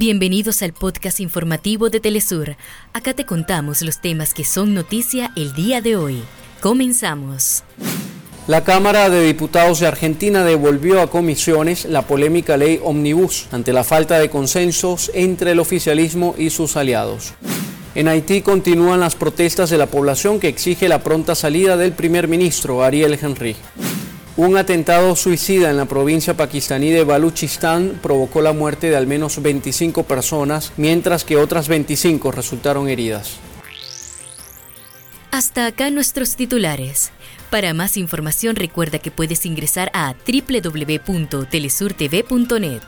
Bienvenidos al podcast informativo de Telesur. Acá te contamos los temas que son noticia el día de hoy. Comenzamos. La Cámara de Diputados de Argentina devolvió a comisiones la polémica ley Omnibus ante la falta de consensos entre el oficialismo y sus aliados. En Haití continúan las protestas de la población que exige la pronta salida del primer ministro Ariel Henry. Un atentado suicida en la provincia pakistaní de Baluchistán provocó la muerte de al menos 25 personas, mientras que otras 25 resultaron heridas. Hasta acá nuestros titulares. Para más información recuerda que puedes ingresar a www.telesurtv.net.